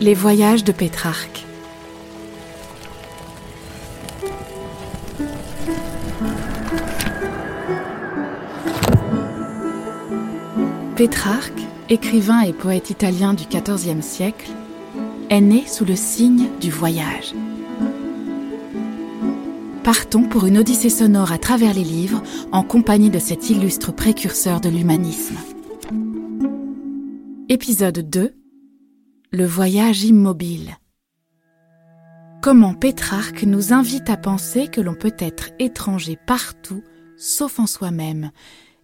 Les voyages de Pétrarque. Pétrarque, écrivain et poète italien du XIVe siècle, est né sous le signe du voyage. Partons pour une odyssée sonore à travers les livres en compagnie de cet illustre précurseur de l'humanisme. Épisode 2 Le voyage immobile. Comment Pétrarque nous invite à penser que l'on peut être étranger partout, sauf en soi-même,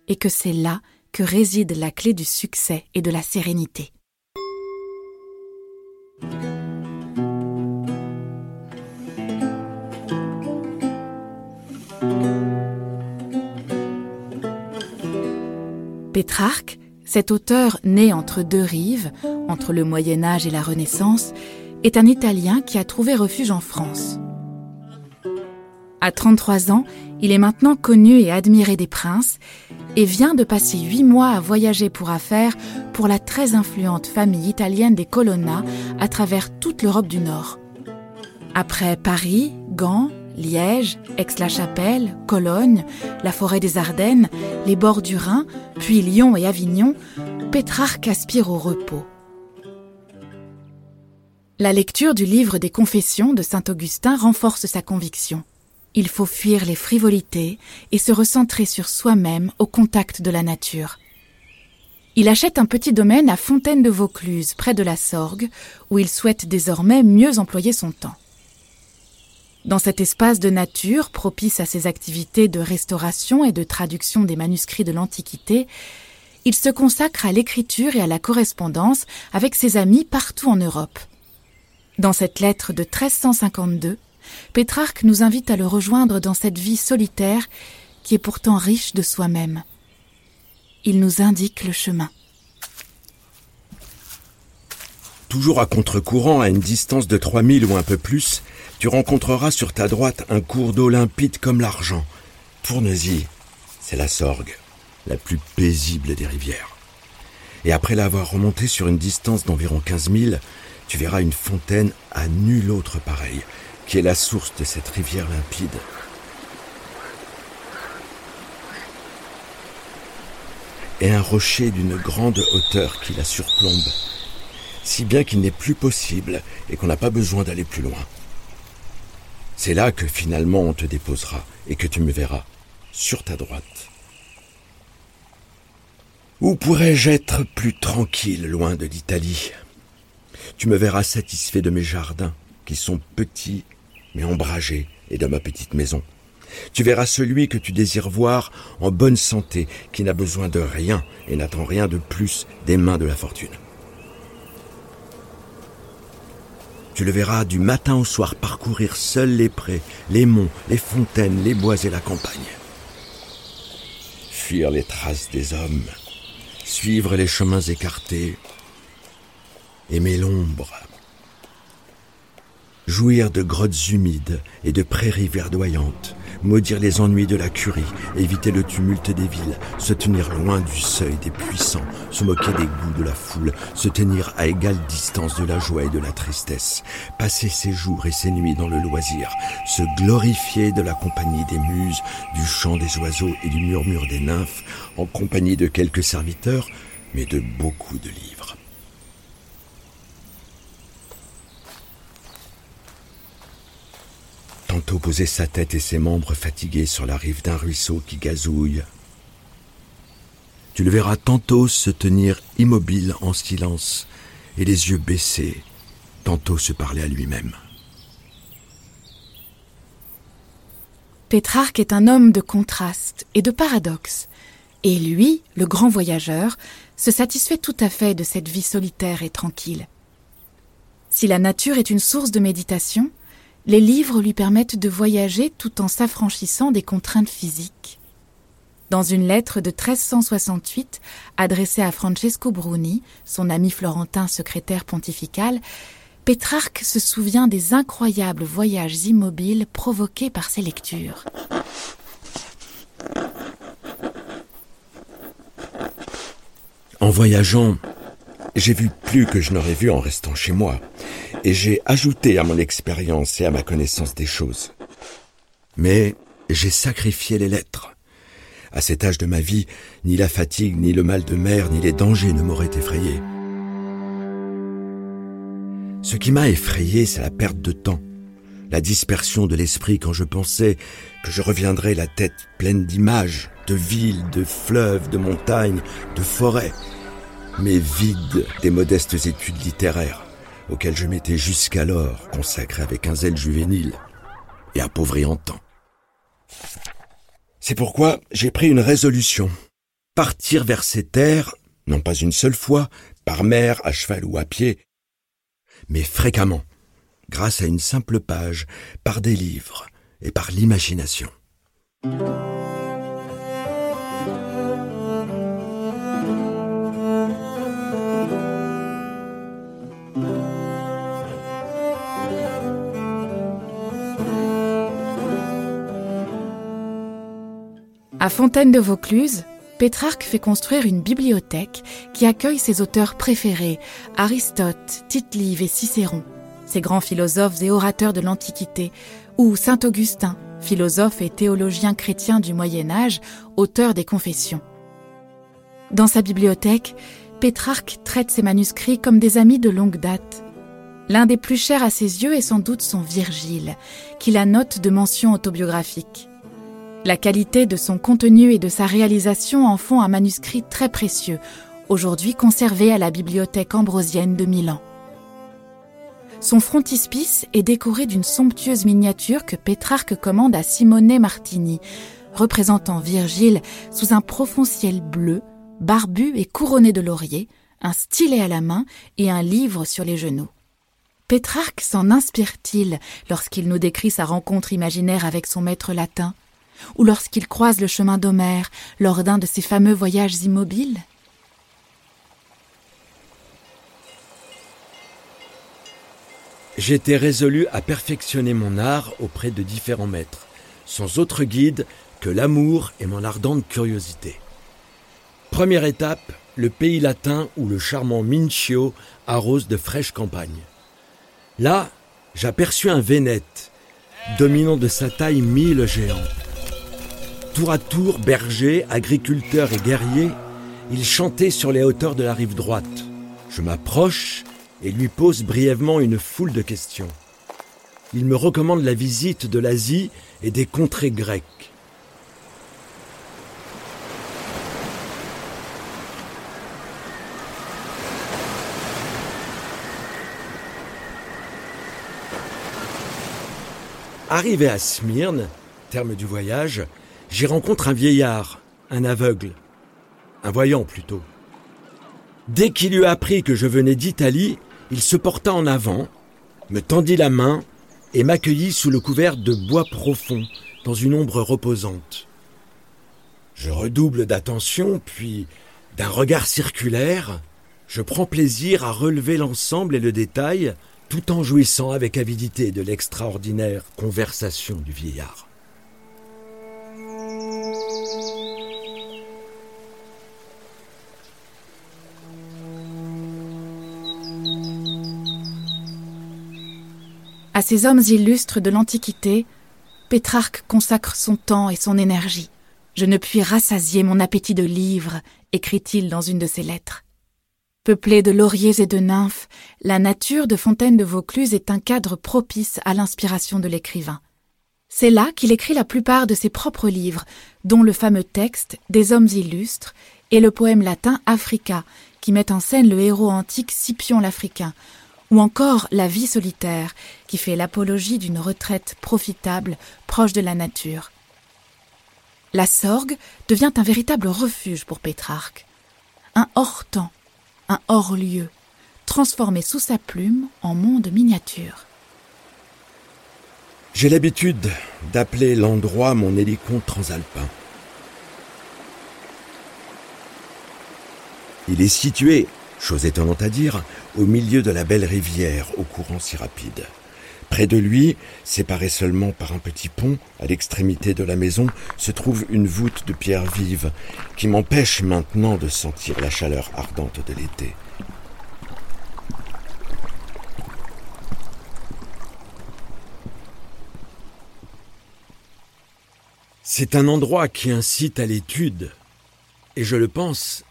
et que c'est là que réside la clé du succès et de la sérénité. Pétrarque, cet auteur né entre deux rives, entre le Moyen Âge et la Renaissance, est un Italien qui a trouvé refuge en France. À 33 ans, il est maintenant connu et admiré des princes et vient de passer huit mois à voyager pour affaires pour la très influente famille italienne des Colonna à travers toute l'Europe du Nord. Après Paris, Gand, Liège, Aix-la-Chapelle, Cologne, la forêt des Ardennes, les bords du Rhin, puis Lyon et Avignon, Pétrarque aspire au repos. La lecture du livre des Confessions de Saint Augustin renforce sa conviction. Il faut fuir les frivolités et se recentrer sur soi-même au contact de la nature. Il achète un petit domaine à Fontaine de Vaucluse, près de la Sorgue, où il souhaite désormais mieux employer son temps. Dans cet espace de nature propice à ses activités de restauration et de traduction des manuscrits de l'Antiquité, il se consacre à l'écriture et à la correspondance avec ses amis partout en Europe. Dans cette lettre de 1352, Pétrarque nous invite à le rejoindre dans cette vie solitaire qui est pourtant riche de soi-même. Il nous indique le chemin. Toujours à contre-courant, à une distance de 3000 ou un peu plus, tu rencontreras sur ta droite un cours d'eau limpide comme l'argent. Tourne-y, c'est la Sorgue, la plus paisible des rivières. Et après l'avoir remontée sur une distance d'environ 15 000, tu verras une fontaine à nulle autre pareille, qui est la source de cette rivière limpide. Et un rocher d'une grande hauteur qui la surplombe, si bien qu'il n'est plus possible et qu'on n'a pas besoin d'aller plus loin. C'est là que finalement on te déposera et que tu me verras, sur ta droite. Où pourrais-je être plus tranquille loin de l'Italie? Tu me verras satisfait de mes jardins, qui sont petits mais ombragés, et de ma petite maison. Tu verras celui que tu désires voir en bonne santé, qui n'a besoin de rien et n'attend rien de plus des mains de la fortune. Tu le verras du matin au soir parcourir seul les prés, les monts, les fontaines, les bois et la campagne. Fuir les traces des hommes, suivre les chemins écartés, aimer l'ombre, jouir de grottes humides et de prairies verdoyantes, maudire les ennuis de la curie, éviter le tumulte des villes, se tenir loin du seuil des puissants, se moquer des goûts de la foule, se tenir à égale distance de la joie et de la tristesse, passer ses jours et ses nuits dans le loisir, se glorifier de la compagnie des muses, du chant des oiseaux et du murmure des nymphes, en compagnie de quelques serviteurs, mais de beaucoup de livres. Poser sa tête et ses membres fatigués sur la rive d'un ruisseau qui gazouille. Tu le verras tantôt se tenir immobile en silence et les yeux baissés, tantôt se parler à lui-même. Pétrarque est un homme de contraste et de paradoxe, et lui, le grand voyageur, se satisfait tout à fait de cette vie solitaire et tranquille. Si la nature est une source de méditation, les livres lui permettent de voyager tout en s'affranchissant des contraintes physiques. Dans une lettre de 1368 adressée à Francesco Bruni, son ami florentin secrétaire pontifical, Pétrarque se souvient des incroyables voyages immobiles provoqués par ses lectures. En voyageant, j'ai vu plus que je n'aurais vu en restant chez moi. et j'ai ajouté à mon expérience et à ma connaissance des choses. Mais j'ai sacrifié les lettres. À cet âge de ma vie, ni la fatigue, ni le mal de mer, ni les dangers ne m'auraient effrayé. Ce qui m'a effrayé, c'est la perte de temps, la dispersion de l'esprit quand je pensais que je reviendrais la tête pleine d'images, de villes, de fleuves, de montagnes, de forêts, mais vide des modestes études littéraires auxquelles je m'étais jusqu'alors consacré avec un zèle juvénile et appauvri en temps. C'est pourquoi j'ai pris une résolution. Partir vers ces terres, non pas une seule fois, par mer, à cheval ou à pied, mais fréquemment, grâce à une simple page, par des livres et par l'imagination. À Fontaine de Vaucluse, Pétrarque fait construire une bibliothèque qui accueille ses auteurs préférés, Aristote, Tite-Live et Cicéron, ces grands philosophes et orateurs de l'Antiquité, ou Saint Augustin, philosophe et théologien chrétien du Moyen Âge, auteur des Confessions. Dans sa bibliothèque, Pétrarque traite ses manuscrits comme des amis de longue date. L'un des plus chers à ses yeux est sans doute son Virgile, qu'il note de mentions autobiographiques. La qualité de son contenu et de sa réalisation en font un manuscrit très précieux, aujourd'hui conservé à la bibliothèque ambrosienne de Milan. Son frontispice est décoré d'une somptueuse miniature que Pétrarque commande à Simone Martini, représentant Virgile sous un profond ciel bleu, barbu et couronné de lauriers, un stylet à la main et un livre sur les genoux. Pétrarque s'en inspire-t-il lorsqu'il nous décrit sa rencontre imaginaire avec son maître latin? Ou lorsqu'il croise le chemin d'Homère lors d'un de ses fameux voyages immobiles? J'étais résolu à perfectionner mon art auprès de différents maîtres, sans autre guide que l'amour et mon ardente curiosité. Première étape, le pays latin où le charmant Mincio arrose de fraîches campagnes. Là, j'aperçus un Vénète, dominant de sa taille mille géants. Tour à tour, berger, agriculteur et guerrier, il chantait sur les hauteurs de la rive droite. Je m'approche et lui pose brièvement une foule de questions. Il me recommande la visite de l'Asie et des contrées grecques. Arrivé à Smyrne, terme du voyage, j'y rencontre un vieillard, un aveugle, un voyant plutôt. Dès qu'il eut appris que je venais d'Italie, il se porta en avant, me tendit la main et m'accueillit sous le couvert de bois profond, dans une ombre reposante. Je redouble d'attention, puis, d'un regard circulaire, je prends plaisir à relever l'ensemble et le détail, tout en jouissant avec avidité de l'extraordinaire conversation du vieillard. Ces hommes illustres de l'Antiquité, Pétrarque consacre son temps et son énergie. Je ne puis rassasier mon appétit de livres, écrit-il dans une de ses lettres. Peuplée de lauriers et de nymphes, la nature de Fontaine de Vaucluse est un cadre propice à l'inspiration de l'écrivain. C'est là qu'il écrit la plupart de ses propres livres, dont le fameux texte Des hommes illustres et le poème latin Africa, qui met en scène le héros antique Scipion l'Africain, ou encore La vie solitaire, qui fait l'apologie d'une retraite profitable, proche de la nature. La Sorgue devient un véritable refuge pour Pétrarque, un hors-temps, un hors-lieu, transformé sous sa plume en monde miniature. J'ai l'habitude d'appeler l'endroit mon hélicon transalpin. Il est situé Chose étonnante à dire, au milieu de la belle rivière au courant si rapide. Près de lui, séparé seulement par un petit pont, à l'extrémité de la maison, se trouve une voûte de pierre vive qui m'empêche maintenant de sentir la chaleur ardente de l'été. C'est un endroit qui incite à l'étude, et je le pense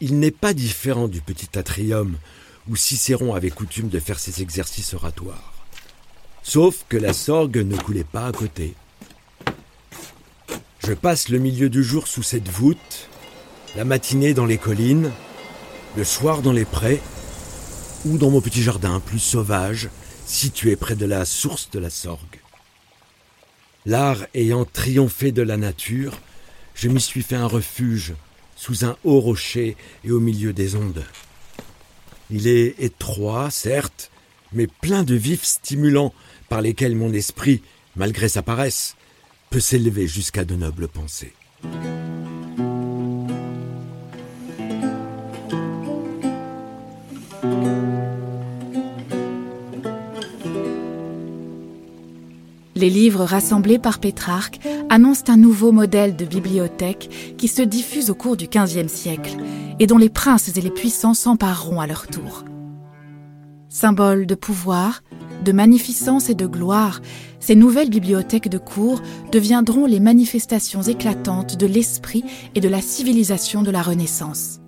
il n'est pas différent du petit atrium où Cicéron avait coutume de faire ses exercices oratoires. Sauf que la Sorgue ne coulait pas à côté. Je passe le milieu du jour sous cette voûte, la matinée dans les collines, le soir dans les prés, ou dans mon petit jardin plus sauvage, situé près de la source de la Sorgue. L'art ayant triomphé de la nature, je m'y suis fait un refuge sous un haut rocher et au milieu des ondes. Il est étroit, certes, mais plein de vifs stimulants par lesquels mon esprit, malgré sa paresse, peut s'élever jusqu'à de nobles pensées. Les livres rassemblés par Pétrarque annoncent un nouveau modèle de bibliothèque qui se diffuse au cours du XVe siècle et dont les princes et les puissants s'empareront à leur tour. Symbole de pouvoir, de magnificence et de gloire, ces nouvelles bibliothèques de cour deviendront les manifestations éclatantes de l'esprit et de la civilisation de la Renaissance.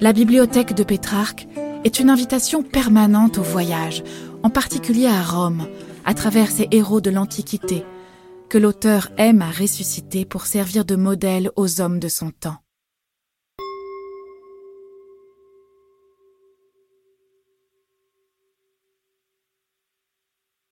La bibliothèque de Pétrarque est une invitation permanente au voyage, en particulier à Rome, à travers ces héros de l'Antiquité, que l'auteur aime à ressusciter pour servir de modèle aux hommes de son temps.